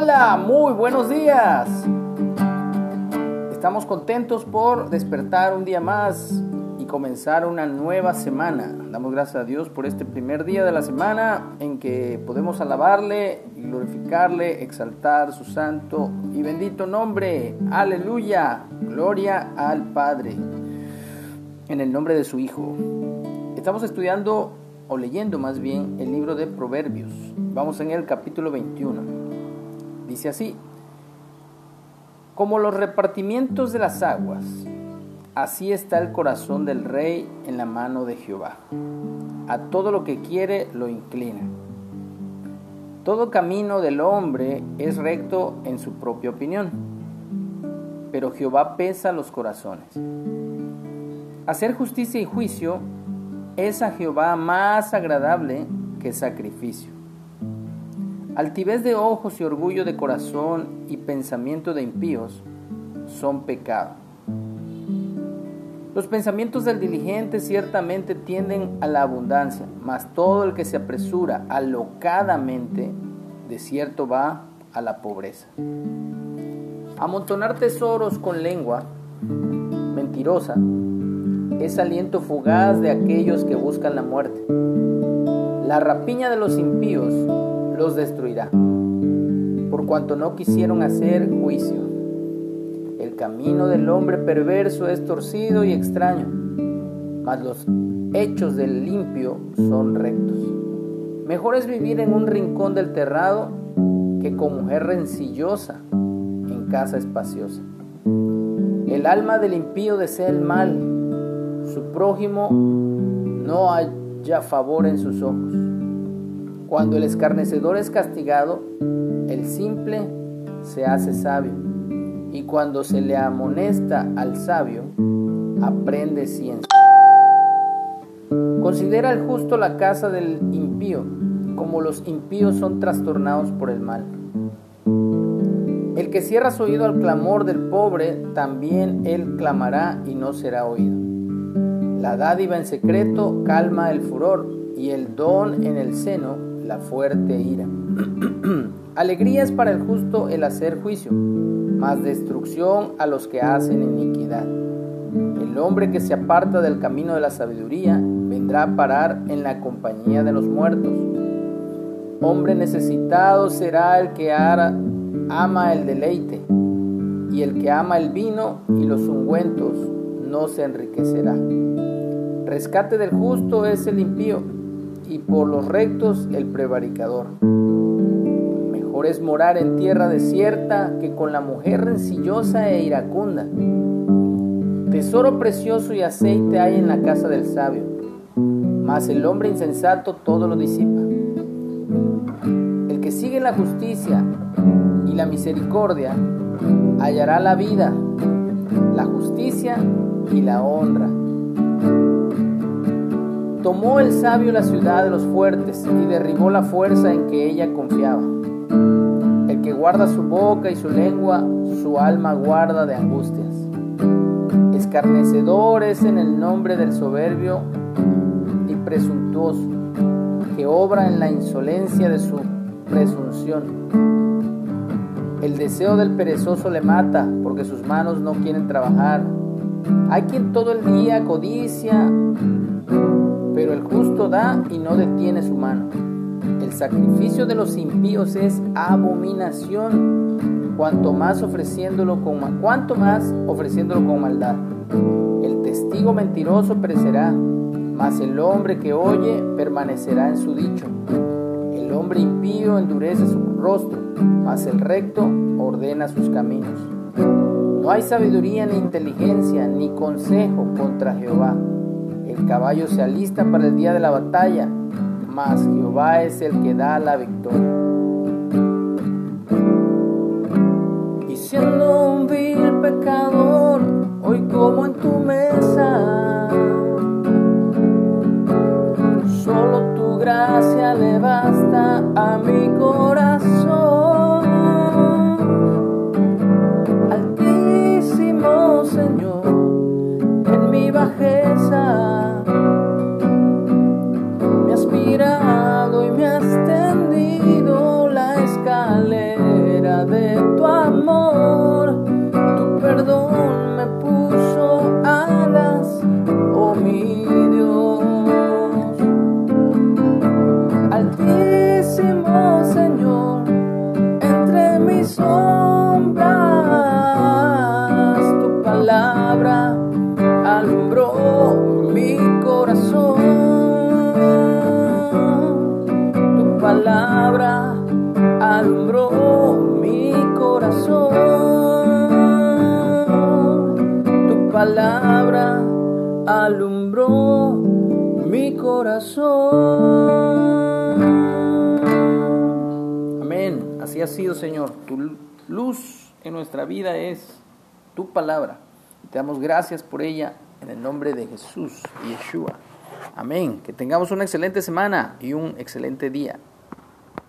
Hola, muy buenos días. Estamos contentos por despertar un día más y comenzar una nueva semana. Damos gracias a Dios por este primer día de la semana en que podemos alabarle, glorificarle, exaltar su santo y bendito nombre. Aleluya. Gloria al Padre. En el nombre de su Hijo. Estamos estudiando o leyendo más bien el libro de Proverbios. Vamos en el capítulo 21. Dice así, como los repartimientos de las aguas, así está el corazón del rey en la mano de Jehová. A todo lo que quiere lo inclina. Todo camino del hombre es recto en su propia opinión, pero Jehová pesa los corazones. Hacer justicia y juicio es a Jehová más agradable que sacrificio. Altivez de ojos y orgullo de corazón y pensamiento de impíos son pecado. Los pensamientos del diligente ciertamente tienden a la abundancia, mas todo el que se apresura alocadamente, de cierto va a la pobreza. Amontonar tesoros con lengua mentirosa es aliento fugaz de aquellos que buscan la muerte. La rapiña de los impíos los destruirá, por cuanto no quisieron hacer juicio. El camino del hombre perverso es torcido y extraño, mas los hechos del limpio son rectos. Mejor es vivir en un rincón del terrado que con mujer rencillosa en casa espaciosa. El alma del impío desea el mal, su prójimo no haya favor en sus ojos. Cuando el escarnecedor es castigado, el simple se hace sabio. Y cuando se le amonesta al sabio, aprende ciencia. Considera el justo la casa del impío, como los impíos son trastornados por el mal. El que cierra su oído al clamor del pobre, también él clamará y no será oído. La dádiva en secreto calma el furor y el don en el seno la fuerte ira. Alegría es para el justo el hacer juicio, mas destrucción a los que hacen iniquidad. El hombre que se aparta del camino de la sabiduría vendrá a parar en la compañía de los muertos. Hombre necesitado será el que ama el deleite, y el que ama el vino y los ungüentos no se enriquecerá. Rescate del justo es el impío y por los rectos el prevaricador. Mejor es morar en tierra desierta que con la mujer rencillosa e iracunda. Tesoro precioso y aceite hay en la casa del sabio, mas el hombre insensato todo lo disipa. El que sigue la justicia y la misericordia hallará la vida, la justicia y la honra. Tomó el sabio la ciudad de los fuertes y derribó la fuerza en que ella confiaba. El que guarda su boca y su lengua, su alma guarda de angustias. Escarnecedor es en el nombre del soberbio y presuntuoso, que obra en la insolencia de su presunción. El deseo del perezoso le mata, porque sus manos no quieren trabajar. Hay quien todo el día codicia da y no detiene su mano. El sacrificio de los impíos es abominación, cuanto más ofreciéndolo con cuanto más ofreciéndolo con maldad. El testigo mentiroso perecerá, mas el hombre que oye permanecerá en su dicho. El hombre impío endurece su rostro, mas el recto ordena sus caminos. No hay sabiduría ni inteligencia ni consejo contra Jehová. El caballo se alista para el día de la batalla, mas Jehová es el que da la victoria. Y siendo un vil pecador, hoy como en tu mesa, solo tu gracia le basta a mi corazón. Altísimo Señor, en mi bajeza alumbró mi corazón. Amén. Así ha sido, Señor. Tu luz en nuestra vida es tu palabra. Te damos gracias por ella en el nombre de Jesús y Yeshua. Amén. Que tengamos una excelente semana y un excelente día.